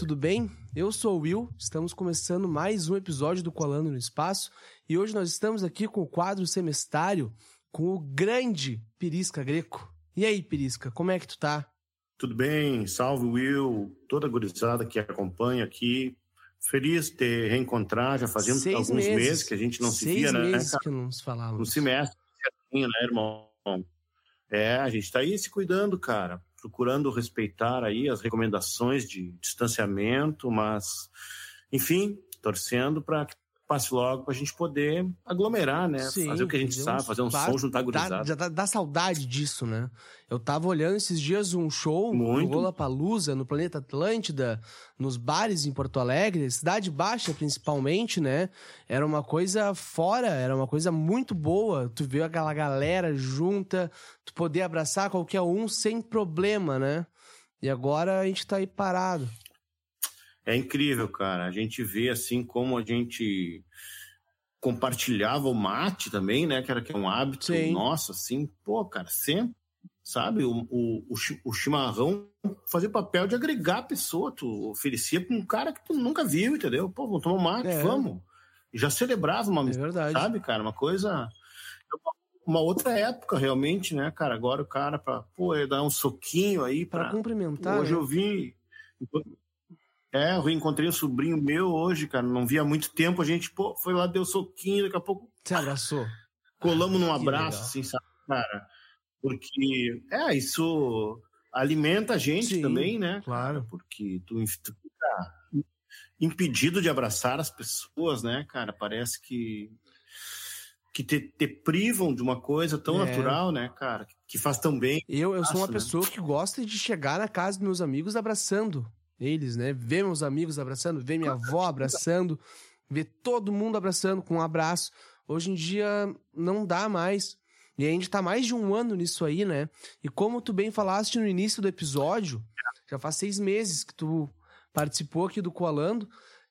Tudo bem? Eu sou o Will, estamos começando mais um episódio do Colando no Espaço e hoje nós estamos aqui com o quadro semestário com o grande Pirisca Greco. E aí, Pirisca, como é que tu tá? Tudo bem, salve Will, toda a gurizada que acompanha aqui. Feliz de te reencontrar, já fazendo Seis alguns meses. meses. que a gente não se Seis via, né? meses cara? que não nos No falávamos. semestre, certinho, né, irmão? É, a gente tá aí se cuidando, cara, procurando respeitar aí as recomendações de distanciamento, mas, enfim, torcendo para que passe logo pra gente poder aglomerar, né? Sim, fazer o que a gente sabe, fazer um Claro, som, juntar gurizada. já dá, dá saudade disso, né? Eu tava olhando esses dias um show Muito. no Lollapalooza, no Planeta Atlântida, nos bares em Porto Alegre, Cidade Baixa principalmente, né? Era uma coisa fora, era uma coisa muito boa. Tu vê aquela galera junta, tu poder abraçar qualquer um sem problema, né? E agora a gente tá aí parado. É incrível, cara. A gente vê assim como a gente compartilhava o mate também, né? Que era que é um hábito Sim. nosso, assim, pô, cara, sempre, sabe? O, o, o, chi- o chimarrão fazia papel de agregar a pessoa, tu oferecia pra um cara que tu nunca viu, entendeu? Pô, vamos tomar um mate, É. vamos. Já celebrava uma É verdade. sabe, cara? Uma coisa. Uma outra época, realmente, né, cara? Agora o cara, pra, pô, ia dar um soquinho aí pra, cumprimentar, Hoje né? eu vi. É, eu encontrei um sobrinho meu hoje, cara. Não via há muito tempo. A gente, pô, foi lá, deu soquinho, daqui a pouco Se abraçou. colamos num abraço, legal. assim, sabe, cara? Porque, é, isso alimenta a gente Sim, também, né? claro. Porque tu, tu fica impedido de abraçar as pessoas, né, cara? Parece que que te, te privam de uma coisa tão É. natural, né, cara? Que faz tão bem. Eu, eu sou uma né? pessoa que gosta de chegar na casa dos meus amigos abraçando eles, né? Ver meus amigos abraçando, ver minha avó abraçando, ver todo mundo abraçando com um abraço. Hoje em dia não dá mais. E a gente tá mais de um ano nisso aí, né? E como tu bem falaste no início do episódio, já faz seis meses que tu participou aqui do Coalando.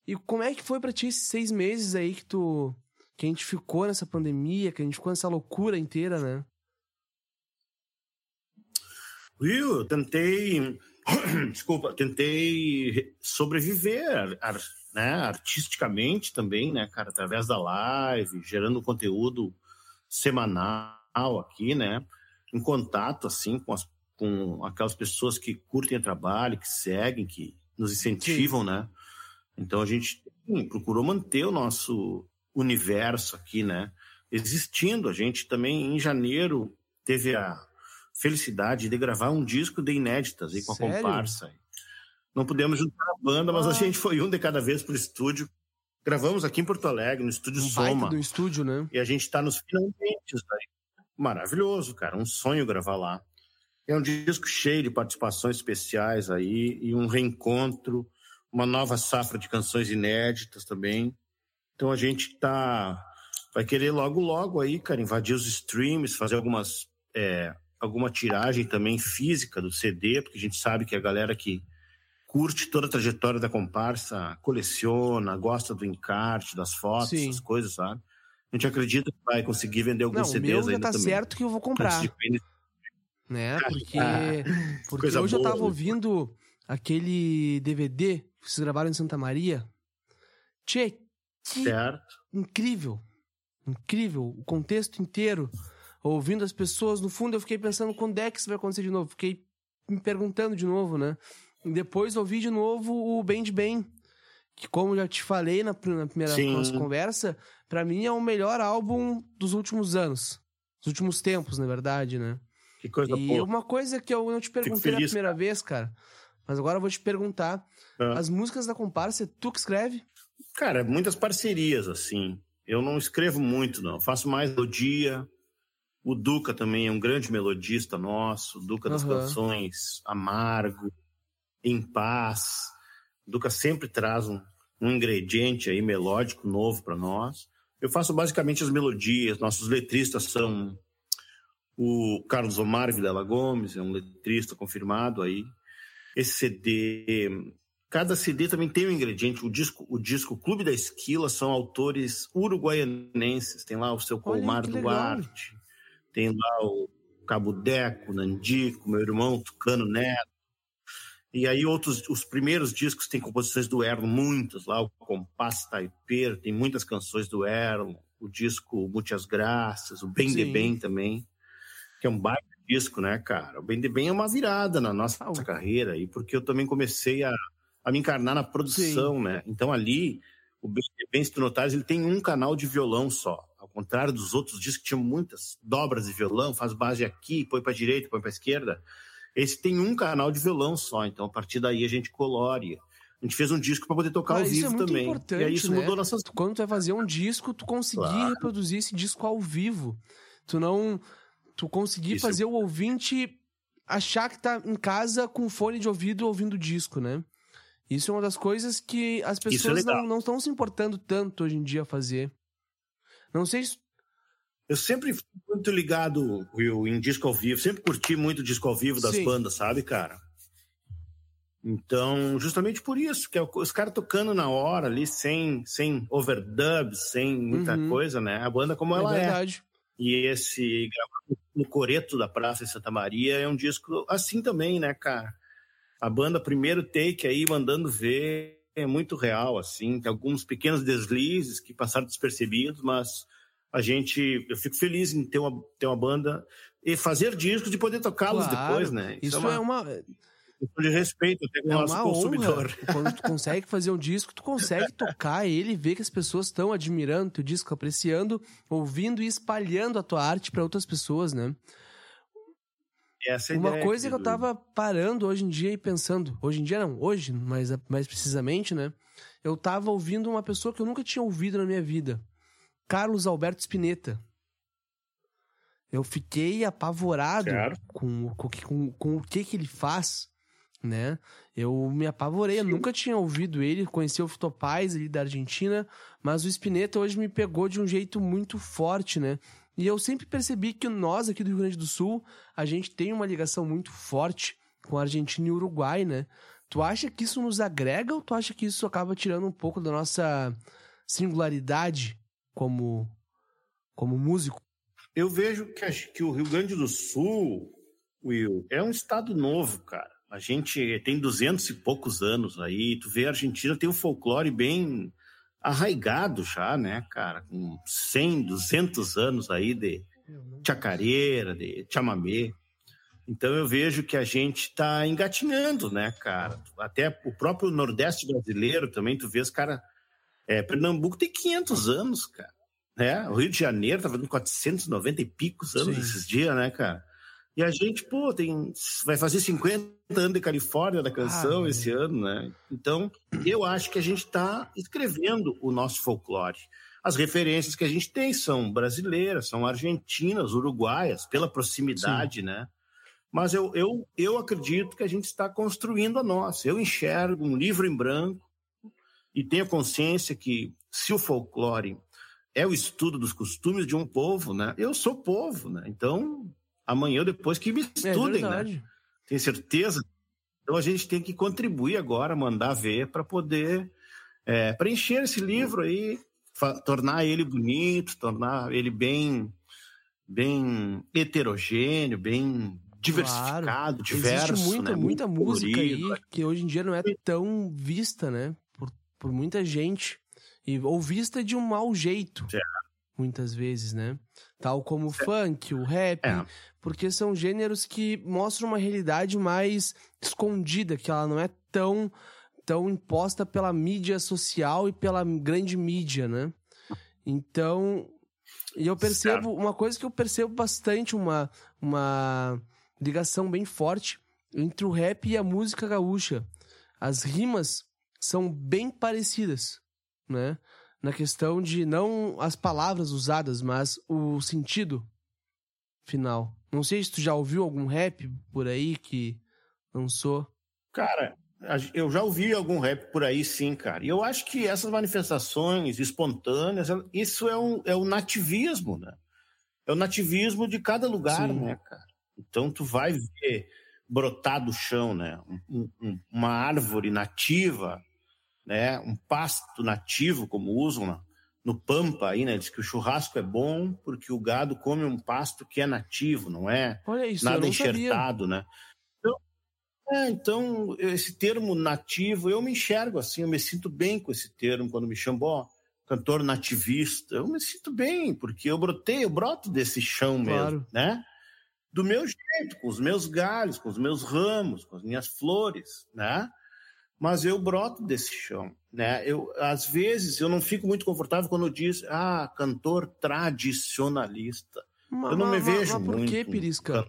E como é que foi pra ti esses seis meses aí que tu. que a gente ficou nessa pandemia, que a gente ficou nessa loucura inteira, né? Will, eu tentei, desculpa, tentei sobreviver, ar- né, artisticamente também, né, cara, através da live, gerando conteúdo semanal aqui, né, em contato, assim, com, as, com aquelas pessoas que curtem o trabalho, que seguem, que nos incentivam, né. Então a gente sim, procurou manter o nosso universo aqui, né, existindo. A gente também, em janeiro, teve a felicidade de gravar um disco de inéditas aí com a Sério? comparsa. Não pudemos juntar a banda, mas Ah. a gente foi um de cada vez pro estúdio. Gravamos aqui em Porto Alegre, no estúdio Um Soma. do estúdio, né? E a gente está nos finalmente aí. Maravilhoso, cara. Um sonho gravar lá. É um disco cheio de participações especiais aí e um reencontro, uma nova safra de canções inéditas também. Então a gente tá vai querer logo logo aí, cara, invadir os streams, fazer algumas é, alguma tiragem também física do CD, porque a gente sabe que a galera que curte toda a trajetória da comparsa coleciona, gosta do encarte, das fotos, Sim. essas coisas, sabe? A gente acredita que vai conseguir vender alguns Não, o CDs meu já tá também. certo que eu vou comprar, de né? Porque, Ah, porque coisa hoje eu boa, tava né? ouvindo aquele DVD que vocês gravaram em Santa Maria. Tchê, que Certo. incrível, incrível, o contexto inteiro. Ouvindo as pessoas, no fundo eu fiquei pensando quando é que isso vai acontecer de novo. Fiquei me perguntando de novo, né? E depois ouvi de novo o Band Bem, que como já te falei na, na primeira Sim. nossa conversa, pra mim é o melhor álbum dos últimos anos. Dos últimos tempos, na verdade, né? Que coisa E boa. uma coisa que eu não te perguntei na primeira vez, cara, mas agora eu vou te perguntar. Ah. As músicas da comparsa, tu que escreve? Cara, muitas parcerias, assim. Eu não escrevo muito, não. Eu faço mais do dia. O Duca também é um grande melodista nosso, Duca das uhum. canções Amargo, Em Paz. O Duca sempre traz um, um ingrediente aí melódico novo para nós. Eu faço basicamente as melodias, nossos letristas são o Carlos Omar Vilela Gomes, é um letrista confirmado aí. Esse CD Cada CD também tem um ingrediente. O disco, o disco Clube da Esquila são autores uruguaianenses. Tem lá o seu Colmar Duarte, tem lá o Cabo Deco, Nandico, meu irmão Tucano Neto. E aí outros, os primeiros discos têm composições do Erlo, muitas lá, o Compass Taipeiro, tem muitas canções do Erlo, o disco Muitas Graças, o Bem Sim. de Bem também, que é um baita disco, né, cara? O Bem de Bem é uma virada na nossa ah, carreira, e porque eu também comecei a a me encarnar na produção, Sim. né? Então ali, o Bem Se Tu Notares, ele tem um canal de violão só. Contrário dos outros discos que tinham muitas dobras de violão, faz base aqui, põe para direita, põe para esquerda. Esse tem um canal de violão só, então a partir daí a gente colore. A gente fez um disco para poder tocar ah, ao vivo é também. E aí isso né? mudou nossas. Quando tu vai fazer um disco, tu conseguir claro. reproduzir esse disco ao vivo. Tu não. Tu conseguir isso. fazer o ouvinte achar que tá em casa com fone de ouvido ouvindo o disco, né? Isso é uma das coisas que as é pessoas é não, não estão se importando tanto hoje em dia a fazer. Não sei se... Eu sempre fui muito ligado, Will, em disco ao vivo. Sempre curti muito disco ao vivo das Sim. bandas, sabe, cara? Então, justamente por isso, que é os caras tocando na hora ali, sem, sem overdubs, sem muita uhum. coisa, né? A banda como é ela verdade. é. E esse gravado no Coreto da Praça em Santa Maria é um disco assim também, né, cara? a banda primeiro take aí mandando ver é muito real assim tem alguns pequenos deslizes que passaram despercebidos mas a gente eu fico feliz em ter uma ter uma banda e fazer discos de poder tocá-los claro, depois né isso, isso é uma, é uma de respeito até com é o nosso consumidor. Honra. Quando tu consegue fazer um disco, tu consegue tocar ele, ver que as pessoas estão admirando teu disco, apreciando, ouvindo e espalhando a tua arte para outras pessoas, né? Essa Uma ideia, coisa que eu tava parando hoje em dia e pensando, hoje em dia não, hoje, mas mais precisamente, né? Eu tava ouvindo uma pessoa que eu nunca tinha ouvido na minha vida. Carlos Alberto Spinetta. Eu fiquei apavorado com, com, com, com, o que que ele faz, né? Eu me apavorei, eu nunca tinha ouvido ele, conheci o Fitopaz ali da Argentina, mas o Spinetta hoje me pegou de um jeito muito forte, né? E eu sempre percebi que nós aqui do Rio Grande do Sul, a gente tem uma ligação muito forte com a Argentina e Uruguai, né? Tu acha que isso nos agrega ou tu acha que isso acaba tirando um pouco da nossa singularidade como, como músico? Eu vejo que, que o Rio Grande do Sul, Will, é um estado novo, cara. A gente tem duzentos e poucos anos aí. Tu vê a Argentina tem um folclore bem arraigado já, né, cara, com 100, 200 anos aí de chacareira, de chamamé. Então eu vejo que a gente está engatinhando, né, cara? Até o próprio Nordeste brasileiro também, tu vês, cara, é, Pernambuco tem 500 anos, cara. Né? O Rio de Janeiro tá fazendo 490 e picos anos Sim. esses dias, né, cara? E a gente, pô, tem, vai fazer 50 anos de Califórnia da canção ah, esse ano, né? Então, eu acho que a gente está escrevendo o nosso folclore. As referências que a gente tem são brasileiras, são argentinas, uruguaias, pela proximidade, Sim. né? Mas eu, eu, eu acredito que a gente está construindo a nossa. Eu enxergo um livro em branco e tenho consciência que se o folclore é o estudo dos costumes de um povo, né? Eu sou povo, né? Então, amanhã ou depois que me é estudem, é né? Tenho certeza. Então a gente tem que contribuir agora, mandar ver para poder é, preencher esse livro aí, tornar ele bonito, tornar ele bem, bem heterogêneo, bem diversificado, claro. diverso. Existe muita, né? muita Muito música colorido. aí que hoje em dia não é tão vista, né? Por, por muita gente. E, ou vista de um mau jeito. Certo muitas vezes, né? Tal como o funk, o rap, é. porque são gêneros que mostram uma realidade mais escondida, que ela não é tão tão imposta pela mídia social e pela grande mídia, né? Então, e eu percebo uma coisa que eu percebo bastante uma uma ligação bem forte entre o rap e a música gaúcha. As rimas são bem parecidas, né? Na questão de não as palavras usadas, mas o sentido. final. Não sei se tu já ouviu algum rap por aí que lançou. Cara, eu já ouvi algum rap por aí, sim, cara. E eu acho que essas manifestações espontâneas, isso é, um, é o nativismo, né? É o nativismo de cada lugar, sim. né, cara? Então tu vai ver brotar do chão, né? Um, um, uma árvore nativa, né? Um pasto nativo, como usam na, no Pampa aí, né? Diz que o churrasco é bom porque o gado come um pasto que é nativo, não é isso, nada enxertado, sabia. né? É, então, esse termo nativo, eu me enxergo assim, eu me sinto bem com esse termo quando me chamam, ó, cantor nativista. Eu me sinto bem, porque eu brotei, eu broto desse chão claro. mesmo, né? Do meu jeito, com os meus galhos, com os meus ramos, com as minhas flores, né? Mas eu broto desse chão, né? Eu, às vezes, eu não fico muito confortável quando diz, ah, cantor tradicionalista. Mas, eu não mas, me vejo mas por muito. Que, Pirisca?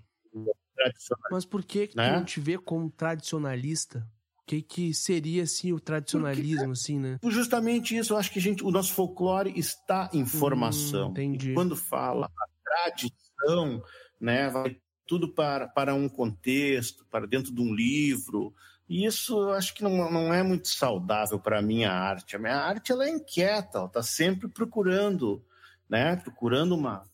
Mas por que, que né? tu não te vê como tradicionalista? O que, que seria assim o tradicionalismo, Porque, assim, né? Justamente isso, eu acho que a gente, o nosso folclore está em formação. Hum, entendi. E quando fala a tradição, né, vai tudo para, para um contexto, para dentro de um livro. E isso eu acho que não, não é muito saudável para a minha arte. A minha arte ela é inquieta, ela está sempre procurando, né, procurando uma,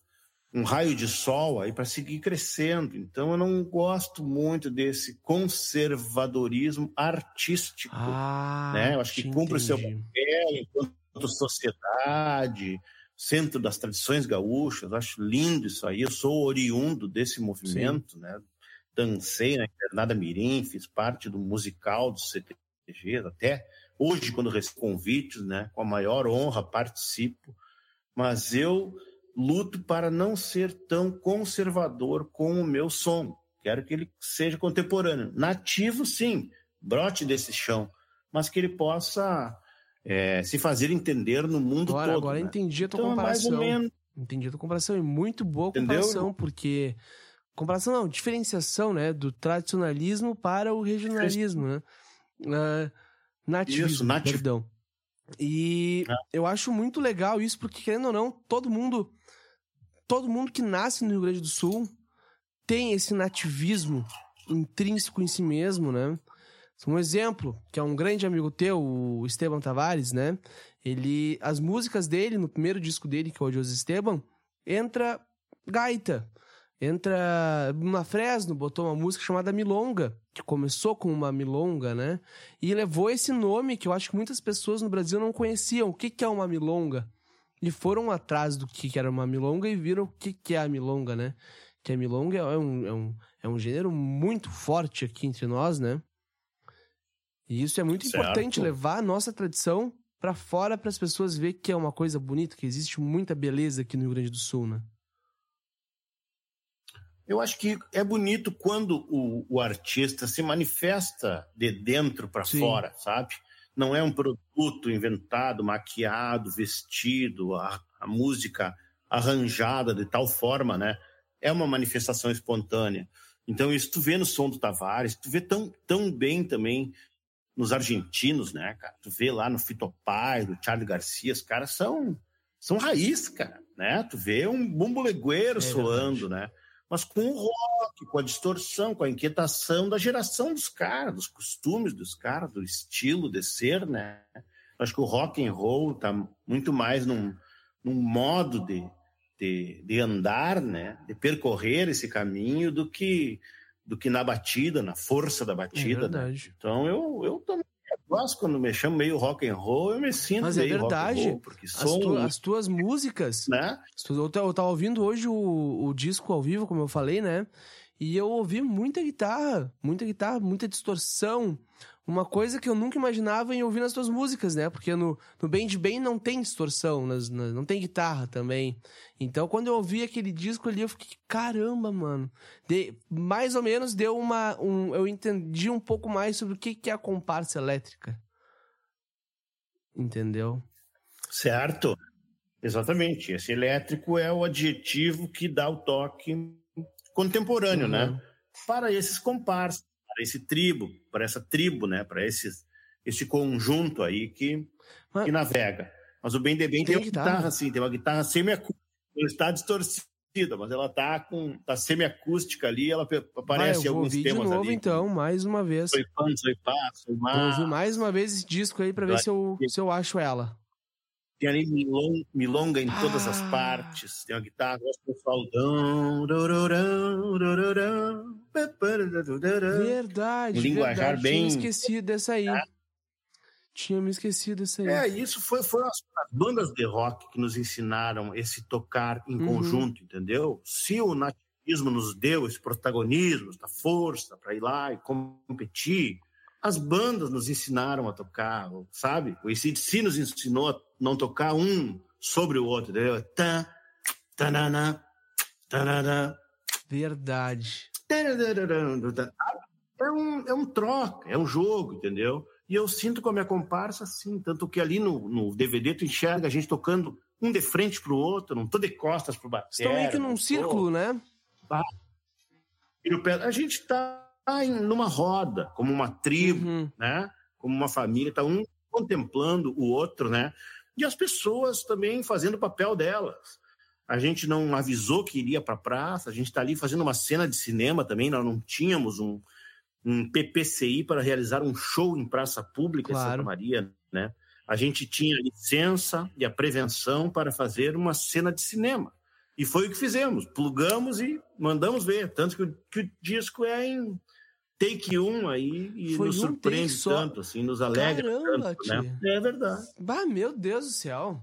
um raio de sol aí para seguir crescendo. Então eu não gosto muito desse conservadorismo artístico, ah, né? Eu acho que cumpre o seu papel enquanto sociedade, centro das tradições gaúchas. Eu acho lindo isso aí. Eu sou oriundo desse movimento, Sim. né? Dancei na Internada Mirim, fiz parte do musical do CTG, até hoje quando recebo convites, né? Com a maior honra participo. Mas eu luto para não ser tão conservador com o meu som. Quero que ele seja contemporâneo. Nativo, sim, brote desse chão, mas que ele possa é, se fazer entender no mundo agora, todo. Agora né? entendi a tua então, comparação. Mais ou menos... Entendi a tua comparação, e muito boa Entendeu? comparação, porque... Comparação não, diferenciação, né, do tradicionalismo para o regionalismo, né? Uh, nativismo, isso, nativo. perdão. E é. eu acho muito legal isso, porque querendo ou não, todo mundo todo mundo que nasce no Rio Grande do Sul tem esse nativismo intrínseco em si mesmo, né? Um exemplo, que é um grande amigo teu, o Esteban Tavares, né? Ele, as músicas dele, no primeiro disco dele, que é o José Esteban, entra gaita. Entra na Fresno, botou uma música chamada Milonga, que começou com uma milonga, né? E levou esse nome que eu acho que muitas pessoas no Brasil não conheciam. O que, que é uma milonga? e foram atrás do que, era uma milonga e viram o que, que é a milonga, né? Que a milonga é um, é, um, é um gênero muito forte aqui entre nós, né? E isso é muito certo. importante, levar a nossa tradição para fora para as pessoas ver que é uma coisa bonita, que existe muita beleza aqui no Rio Grande do Sul, né? Eu acho que é bonito quando o, o artista se manifesta de dentro para fora, sabe? não é um produto inventado, maquiado, vestido, a, a, música arranjada de tal forma, né? É uma manifestação espontânea. Então, isso tu vê no som do Tavares, tu vê tão, tão bem também nos argentinos, né, cara? Tu vê lá no Fito Pai, do Charlie Garcia, os caras são, são raiz, cara, né? Tu vê um bumbo legueiro é soando, né? Mas com o rock, com a distorção, com a inquietação da geração dos caras, dos costumes dos caras, do estilo de ser, né? Acho que o rock and roll tá muito mais num, num modo de, de, de, andar, né? De percorrer esse caminho do que do que na batida, na força da batida. É né? Então eu eu também gosto quando me chamo meio rock and roll, eu me sinto Mas é meio é verdade. rock and roll, porque as, tu, as tuas músicas, né? Eu, eu tava ouvindo hoje o, o disco ao vivo, como eu falei, né? E eu ouvi muita guitarra, muita guitarra, muita distorção. Uma coisa que eu nunca imaginava em ouvir nas tuas músicas, né? Porque no, no Band Bem não tem distorção, nas, nas, não tem guitarra também. Então, quando eu ouvi aquele disco ali, eu fiquei, caramba, mano. De, mais ou menos deu uma. Um, eu entendi um pouco mais sobre o que, que é a comparsa elétrica. Entendeu? Certo. Exatamente. Esse elétrico é o adjetivo que dá o toque contemporâneo, né? uhum. né? Para esses comparsas para esse tribo, para essa tribo, né? Para esse, esse conjunto aí que, Mas... que navega. Mas o bem de bem tem, tem uma guitarra, guitarra assim, tem uma guitarra semiacústica, está distorcida, mas ela tá com tá semiacústica ali, ela aparece Vai, em alguns temas de novo, ali. então, mais uma vez. Soy pan, soy pá, Vou má. ouvir mais uma vez esse disco aí pra ver se eu, se eu acho ela. Tem ali milong, milonga em todas as Ah. partes. Tem uma guitarra, gosto do pessoal. Verdade, Um linguajar verdade. Tinha bem- me esquecido dessa aí. Tinha me esquecido dessa aí. É, isso foi, foram as, as bandas de rock que nos ensinaram esse tocar em Uhum. conjunto, entendeu? Se o nativismo nos deu esse protagonismo, essa força para ir lá e competir, as bandas nos ensinaram a tocar, sabe? O ACDC nos ensinou a não tocar um sobre o outro, entendeu? Tá, tanana, tanana, Verdade. é um, é um troca, é um jogo, entendeu? E eu sinto com a minha comparsa assim, tanto que ali no, no DVD tu enxerga a gente tocando um de frente pro outro, não tô de costas pro bater. Estão meio que num círculo, né? A gente tá em, numa roda, como uma tribo, Uhum. né? Como uma família, tá um contemplando o outro, né? E as pessoas também fazendo o papel delas. A gente não avisou que iria para a praça, a gente está ali fazendo uma cena de cinema também, nós não tínhamos um, um PPCI para realizar um show em praça pública em Claro. Santa Maria, né? A gente tinha a licença e a prevenção para fazer uma cena de cinema. E foi o que fizemos. Plugamos e mandamos ver. Tanto que o, que o disco é em take 1 aí e Foi nos um surpreende tanto, assim, nos alegra Caramba, tanto, né? É verdade. Bah, meu Deus do céu.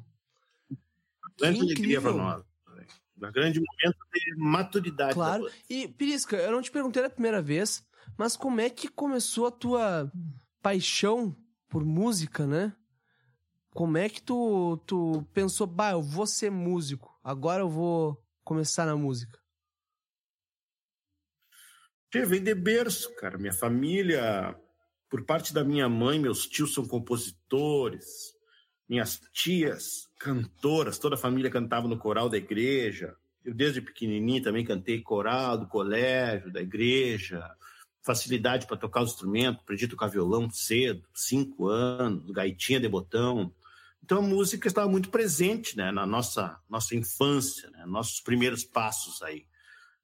Grande alegria para nós. Um grande momento de maturidade. Claro. E, Pirisca, eu não te perguntei da primeira vez, mas como é que começou a tua paixão por música, né? Como é que tu, tu pensou, bah, eu vou ser músico, agora eu vou começar na música? Veio de berço, cara. Minha família, por parte da minha mãe, meus tios são compositores, minhas tias, cantoras, toda a família cantava no coral da igreja. Eu, desde pequenininho, também cantei coral do colégio, da igreja. Facilidade para tocar os instrumentos, aprendi a tocar violão cedo, cinco anos, gaitinha de botão. Então a música estava muito presente né, na nossa, nossa infância, né, nossos primeiros passos aí.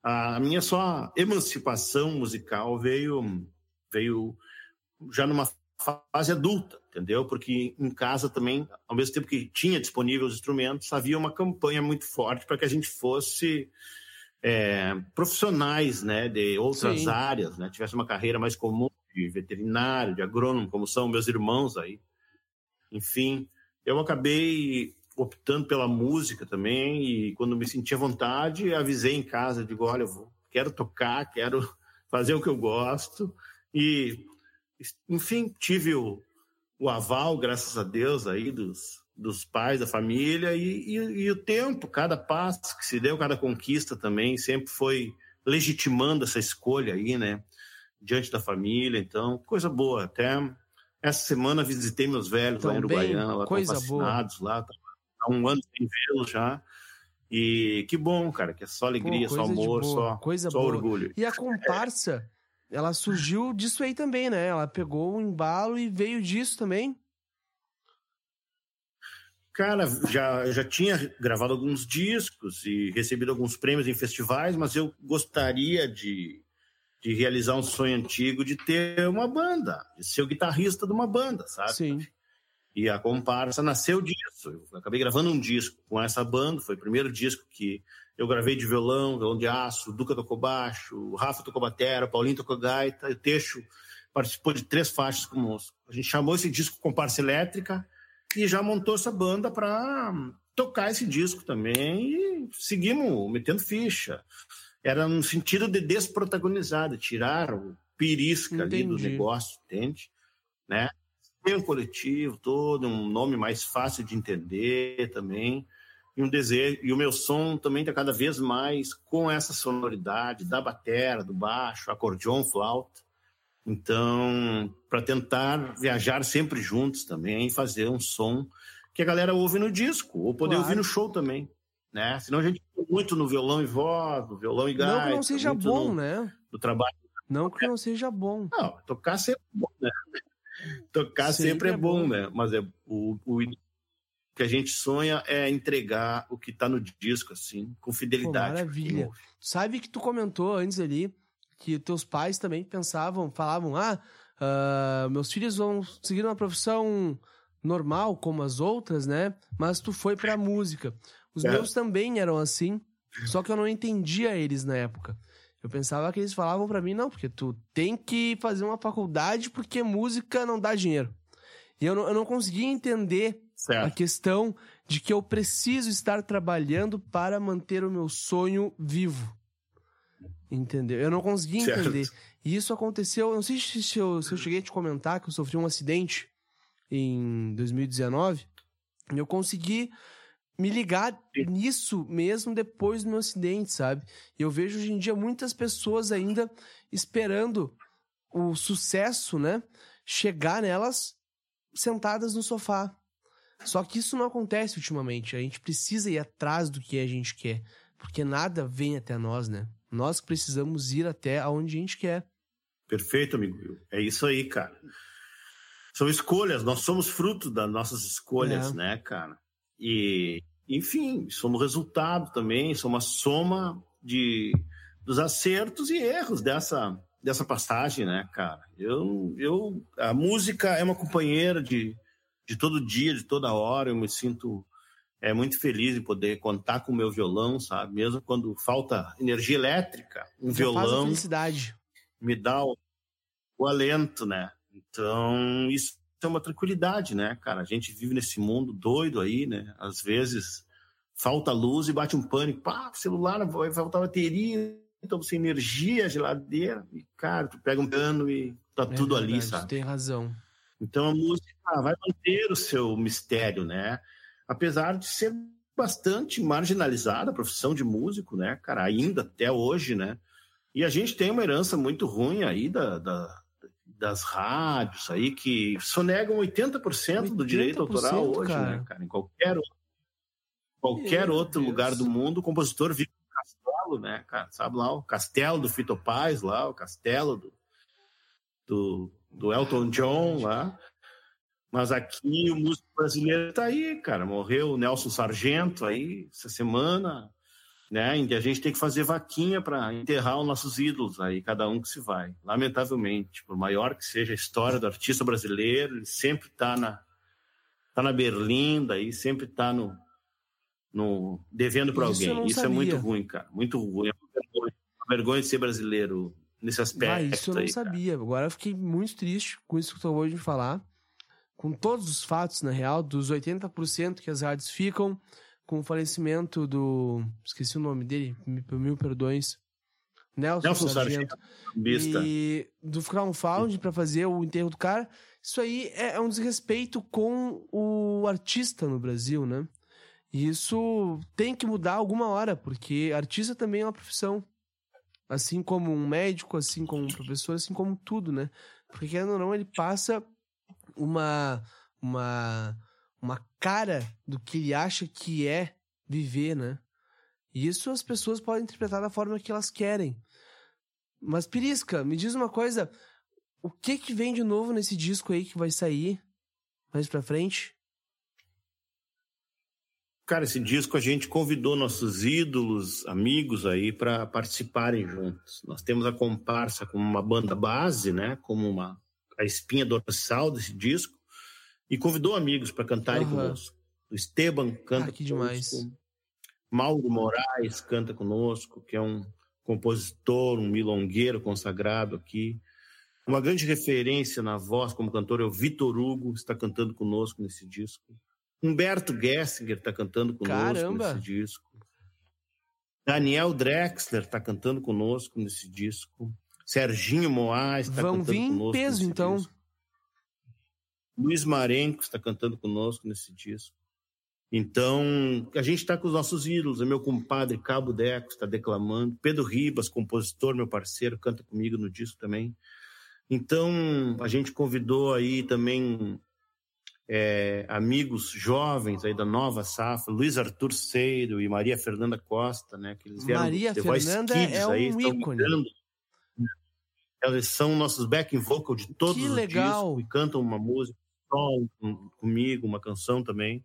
A minha só emancipação musical veio, veio já numa fase adulta, entendeu? Porque em casa também, ao mesmo tempo que tinha disponível os instrumentos, havia uma campanha muito forte para que a gente fosse é, profissionais, né, de outras Sim. áreas, né, tivesse uma carreira mais comum de veterinário, de agrônomo, como são meus irmãos aí. Enfim, eu acabei optando pela música também e quando me senti à vontade, avisei em casa, digo, olha, eu vou, quero tocar, quero fazer o que eu gosto. E enfim, tive o, o aval, graças a Deus, aí dos, dos pais, da família e, e, e o tempo, cada passo que se deu, cada conquista também sempre foi legitimando essa escolha aí, né, diante da família, então, coisa boa, até essa semana visitei meus velhos lá em Uruguaiana, lá coisa vacinados lá, tá há um ano sem vê-los já. E que bom, cara, que é só alegria, Pô, só amor, boa, só, coisa só boa. orgulho. E a comparsa, ela surgiu disso aí também, né? Ela pegou o embalo e veio disso também. Cara, já, já tinha gravado alguns discos e recebido alguns prêmios em festivais, mas eu gostaria de, de realizar um sonho antigo de ter uma banda, de ser o guitarrista de uma banda, sabe? Sim. E a comparsa nasceu disso. Eu acabei gravando um disco com essa banda, foi o primeiro disco que eu gravei de violão, violão de aço, Duca tocou baixo, Rafa tocou batera, Paulinho tocou gaita, e o Teixo participou de três faixas conosco. A gente chamou esse disco Comparsa Elétrica e já montou essa banda para tocar esse disco também e seguimos metendo ficha. Era no sentido de desprotagonizar, de tirar o pirisca ali do Entendi. negócio, entende? Né? Tem um coletivo todo, um nome mais fácil de entender também. E um desejo, e o meu som também está cada vez mais com essa sonoridade da batera, do baixo, acordeon, flauta. Então, para tentar viajar sempre juntos também e fazer um som que a galera ouve no disco, ou poder Claro. ouvir no show também, né? Senão a gente muito no violão e voz, no violão e gaita. não que não seja bom, no, né? no trabalho. Não que não seja bom. Não, tocar sempre é bom, né? Tocar Sempre sempre, é é bom, bom. né? Mas é o, o que a gente sonha é entregar o que está no disco, assim, com fidelidade. Pô, maravilha. Sabe que tu comentou antes ali que teus pais também pensavam, falavam, ah, uh, meus filhos vão seguir uma profissão normal como as outras, né? Mas tu foi pra música. Os é. meus também eram assim, só que eu não entendia eles na época. Eu pensava que eles falavam para mim, não, porque tu tem que fazer uma faculdade porque música não dá dinheiro. E eu não, eu não conseguia entender certo. a questão de que eu preciso estar trabalhando para manter o meu sonho vivo. Entendeu? Eu não conseguia certo. entender. E isso aconteceu, não sei se eu, se eu cheguei a te comentar que eu sofri um acidente em 2019. E eu consegui me ligar nisso mesmo depois do meu acidente, sabe? E eu vejo hoje em dia muitas pessoas ainda esperando o sucesso, né? Chegar nelas sentadas no sofá. Só que isso não acontece ultimamente. A gente precisa ir atrás do que a gente quer. Porque nada vem até nós, né? Nós precisamos ir até aonde a gente quer. Perfeito, amigo. É isso aí, cara. São escolhas, nós somos fruto das nossas escolhas, é. né, cara? E enfim, somos resultado também, somos uma soma de, dos acertos e erros dessa, dessa passagem, né, cara? Eu, eu, a música é uma companheira de, de todo dia, de toda hora, eu me sinto é muito feliz em poder contar com o meu violão, sabe? Mesmo quando falta energia elétrica, um Já violão felicidade. me dá o, o alento, né? Então, isso é uma tranquilidade, né, cara? A gente vive nesse mundo doido aí, né? Às vezes falta luz e bate um pânico. Pá, celular vai faltar bateria, então sem energia, geladeira. E, cara, tu pega um pano e tá é tudo verdade, ali, sabe? Tem razão. Então a música vai manter o seu mistério, né? Apesar de ser bastante marginalizada a profissão de músico, né, cara? Ainda até hoje, né? E a gente tem uma herança muito ruim aí da, da das rádios aí que sonegam 80%, 80% do direito autoral hoje, cara. né, cara? Em qualquer, qualquer Meu outro Deus. lugar do mundo, o compositor vive no castelo, né, cara? Sabe lá, o castelo do Fito Paz lá, o castelo do, do, do Elton John lá. Mas aqui o músico brasileiro tá aí, cara. Morreu o Nelson Sargento aí essa semana né? Em que a gente tem que fazer vaquinha para enterrar os nossos ídolos aí, cada um que se vai. Lamentavelmente, por maior que seja a história do artista brasileiro, ele sempre está na tá na berlinda aí, sempre está no, no devendo para alguém. Isso sabia. é muito ruim, cara, muito ruim. É uma vergonha, uma vergonha de ser brasileiro nesse aspecto. Ah, isso eu não aí, sabia. Cara. Agora eu fiquei muito triste com isso que tu acabou de falar. Com todos os fatos, na real, dos 80% que as rádios ficam, com o falecimento do. Esqueci o nome dele, mil perdões. Nelson, Nelson Sargento. Sargento. E do crowdfunding para fazer o enterro do cara. Isso aí é, é um desrespeito com o artista no Brasil, né? E isso tem que mudar alguma hora, porque artista também é uma profissão. Assim como um médico, assim como um professor, assim como tudo, né? Porque querendo ou não, ele passa uma. uma uma cara do que ele acha que é viver, né? E isso as pessoas podem interpretar da forma que elas querem. Mas Pirisca, me diz uma coisa, o que que vem de novo nesse disco aí que vai sair mais pra frente? Cara, esse disco a gente convidou nossos ídolos, amigos aí para participarem juntos. Nós temos a comparsa como uma banda base, né? Como uma a espinha dorsal desse disco e convidou amigos para cantarem uhum. conosco. O Esteban canta ah, que demais. Mauro Moraes canta conosco, que é um compositor, um milongueiro consagrado aqui. Uma grande referência na voz como cantor é o Vitor Hugo, está cantando conosco nesse disco. Humberto Gessinger está cantando conosco Caramba. nesse disco. Daniel Drexler está cantando conosco nesse disco. Serginho Moraes está cantando conosco. Vão vir em peso, então. Disco. Luiz Marenco está cantando conosco nesse disco. Então, a gente está com os nossos ídolos. É meu compadre Cabo Deco está declamando. Pedro Ribas, compositor, meu parceiro, canta comigo no disco também. Então, a gente convidou aí também é, amigos jovens aí da nova safra, Luiz Arthur Seiro e Maria Fernanda Costa, né? Que eles vieram Maria Fernanda é um aí, ícone. Eles são nossos backing vocal de todos que os legal. discos e cantam uma música comigo, uma canção também.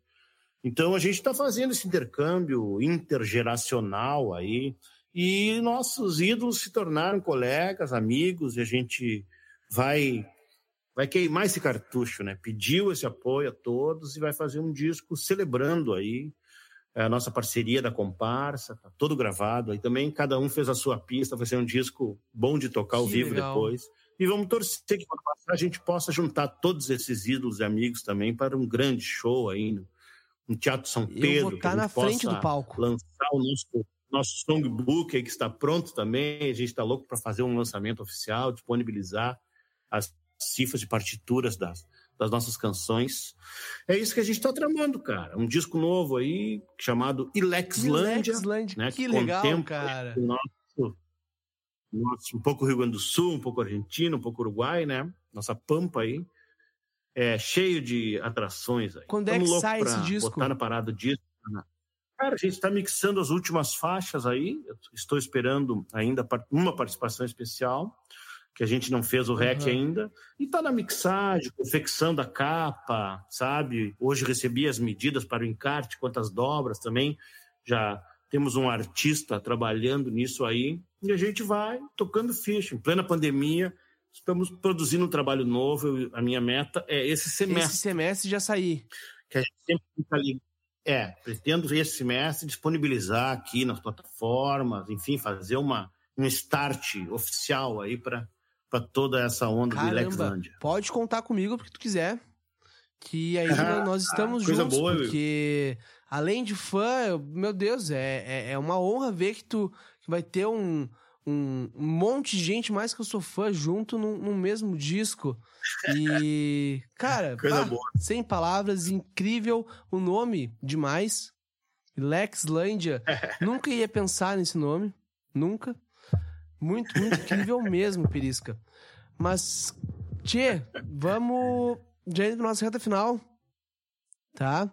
Então a gente está fazendo esse intercâmbio intergeracional aí e nossos ídolos se tornaram colegas, amigos e a gente vai vai queimar esse cartucho, né? Pediu esse apoio a todos e vai fazer um disco celebrando aí a nossa parceria da comparsa, tá todo gravado aí também, cada um fez a sua pista, vai ser um disco bom de tocar ao vivo legal. depois. E vamos torcer que a gente possa juntar todos esses ídolos e amigos também para um grande show aí no, no Teatro São Pedro. Eu vou estar na frente do palco. Lançar o nosso, nosso songbook aí que está pronto também. A gente está louco para fazer um lançamento oficial, disponibilizar as cifras de partituras das, das nossas canções. É isso que a gente está tramando, cara. Um disco novo aí chamado Ilexlândia. Ilexlândia. Né, que, que legal, cara. Nosso, nosso, um pouco Rio Grande do Sul, um pouco Argentina, um pouco Uruguai, né? Nossa pampa aí. É cheio de atrações aí. Quando é que sai esse disco? Botar na parada o disco. Né? Cara, a gente está mixando as últimas faixas aí. Eu estou esperando ainda uma participação especial que a gente não fez o REC uhum. ainda, e tá na mixagem, confecção da capa, sabe? Hoje recebi as medidas para o encarte, quantas dobras também, já temos um artista trabalhando nisso aí, e a gente vai tocando ficha. Em plena pandemia, estamos produzindo um trabalho novo, a minha meta é esse semestre. Esse semestre já sair. Que a gente sempre fica ali. É, pretendo esse semestre disponibilizar aqui nas plataformas, enfim, fazer uma, um start oficial aí para toda essa onda Caramba, do Lexlândia. Pode contar comigo porque tu quiser. Que aí nós estamos juntos, boa, porque além de fã, meu Deus, é, é, é, uma honra ver que tu vai ter um, um, monte de gente mais que eu sou fã junto num, num mesmo disco. E, cara, pá, sem palavras, incrível o nome demais. Lexlândia. Nunca ia pensar nesse nome. Nunca. Muito, muito incrível mesmo, Perisca. Mas, Tchê, vamos já indo pra nossa reta final, tá?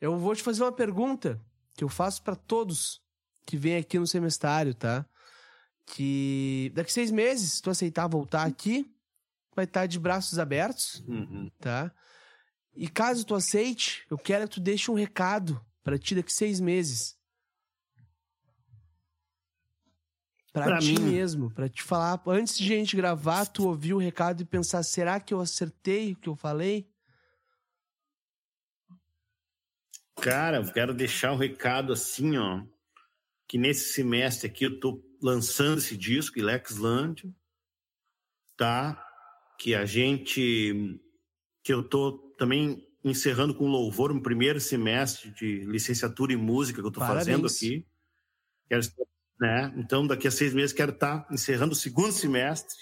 Eu vou te fazer uma pergunta que eu faço para todos que vêm aqui no semestário, tá? Que daqui seis meses, se tu aceitar voltar aqui, vai estar tá de braços abertos, uhum. tá? E caso tu aceite, eu quero que tu deixe um recado para ti daqui seis meses. Pra, ti mim... mesmo, pra te falar. Antes de a gente gravar, tu ouvir o recado e pensar: será que eu acertei o que eu falei? Cara, eu quero deixar um recado assim, ó. Que nesse semestre aqui eu tô lançando esse disco, Lexland, tá? Que a gente. Que eu tô também encerrando com louvor um primeiro semestre de licenciatura em música que eu Parabéns. fazendo aqui. Quero né? Então, daqui a seis meses, quero estar encerrando o segundo semestre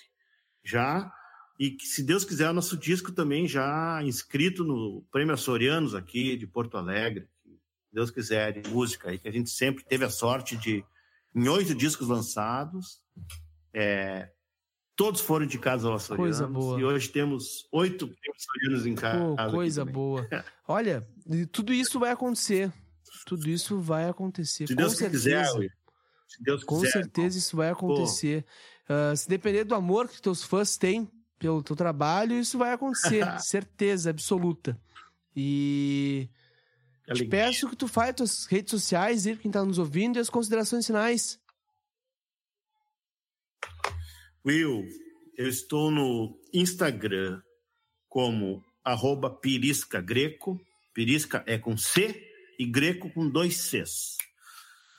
já. E que, se Deus quiser, o nosso disco também já inscrito no Prêmio Açorianos aqui de Porto Alegre. Deus quiser, de música aí, que a gente sempre teve a sorte de, em oito discos lançados, é, todos foram indicados ao Açorianos. Coisa boa. E hoje temos oito Açorianos em casa. Pô, coisa boa. Olha, tudo isso vai acontecer. Tudo isso vai acontecer. Se Deus quiser, se Deus Com certeza isso vai acontecer. Uh, se depender do amor que teus fãs têm pelo teu trabalho, isso vai acontecer. certeza absoluta. E te peço que tu faça tuas redes sociais, e quem está nos ouvindo, e as considerações finais. Will, eu estou no Instagram como arroba Pirisca Greco. Pirisca é com C e Greco com dois Cs.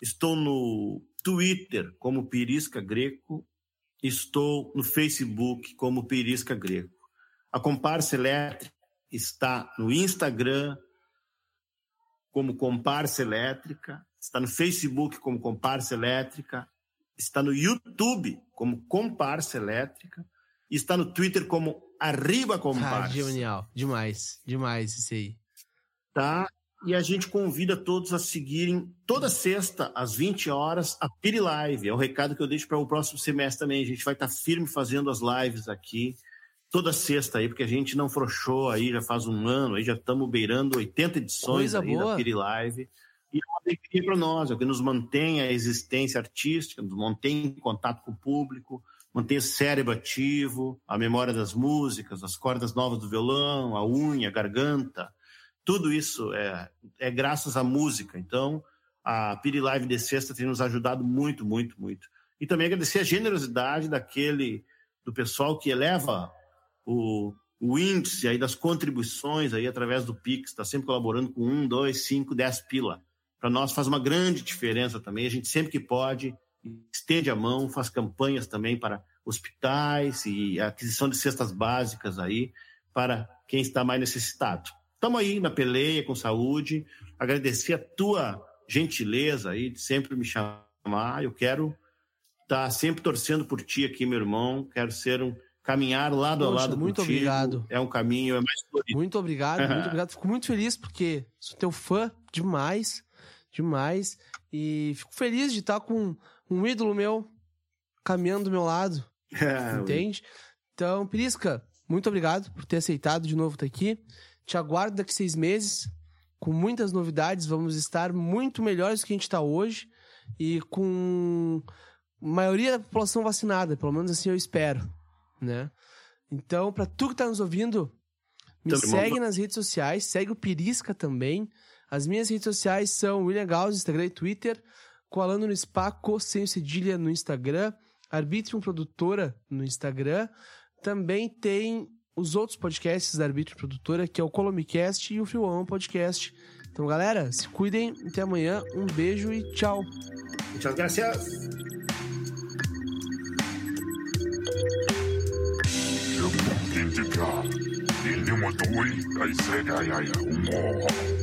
Estou no Twitter como Pirisca Greco, estou no Facebook como Pirisca Greco. A Comparsa Elétrica está no Instagram como Comparsa Elétrica, está no Facebook como Comparsa Elétrica, está no YouTube como Comparsa Elétrica e está no Twitter como Arriba Comparsa. Ah, genial, demais, demais isso aí. Tá? e a gente convida todos a seguirem toda sexta, às 20 horas, a Piri Live. É o recado que eu deixo para o próximo semestre também. A gente vai estar tá firme fazendo as lives aqui, toda sexta aí, porque a gente não frouxou aí, já faz um ano, aí já estamos beirando 80 edições Coisa aí boa. da Piri Live. E é uma alegria para nós, é o que nos mantém a existência artística, nos mantém em contato com o público, mantém o cérebro ativo, a memória das músicas, as cordas novas do violão, a unha, a garganta, tudo isso é, é graças à música. Então, a Piri Live de sexta tem nos ajudado muito, muito, muito. E também agradecer a generosidade daquele do pessoal que eleva o, o índice aí das contribuições aí através do Pix, está sempre colaborando com um, dois, cinco, dez pila. Para nós faz uma grande diferença também. A gente sempre que pode estende a mão, faz campanhas também para hospitais e aquisição de cestas básicas aí para quem está mais necessitado. Estamos aí na peleia com saúde. Agradecer a tua gentileza aí de sempre me chamar. Eu quero estar tá sempre torcendo por ti aqui, meu irmão. Quero ser um caminhar lado Poxa, a lado muito contigo. obrigado. É um caminho, é mais florido. Muito obrigado, muito obrigado. Fico muito feliz porque sou teu fã demais, demais. E fico feliz de estar com um ídolo meu caminhando do meu lado. É, entende? Então, Pirisca, muito obrigado por ter aceitado de novo estar aqui. Te aguardo daqui seis meses com muitas novidades. Vamos estar muito melhores do que a gente está hoje e com a maioria da população vacinada, pelo menos assim eu espero, né? Então, para tu que está nos ouvindo, me Também segue nas redes sociais, segue o Pirisca também. As minhas redes sociais são William Gauss, Instagram e Twitter, Colando no Spaco, sem cedilha no Instagram, Arbitrium Produtora no Instagram. Também tem os outros podcasts da Arbitrium Produtora, que é o Colomicast e o One Podcast. Então, galera, se cuidem. Até amanhã. Um beijo e tchau. Tchau, gracias. Ninja, ninja, ninja, ninja, ninja, ninja, I said I ninja, ninja, more.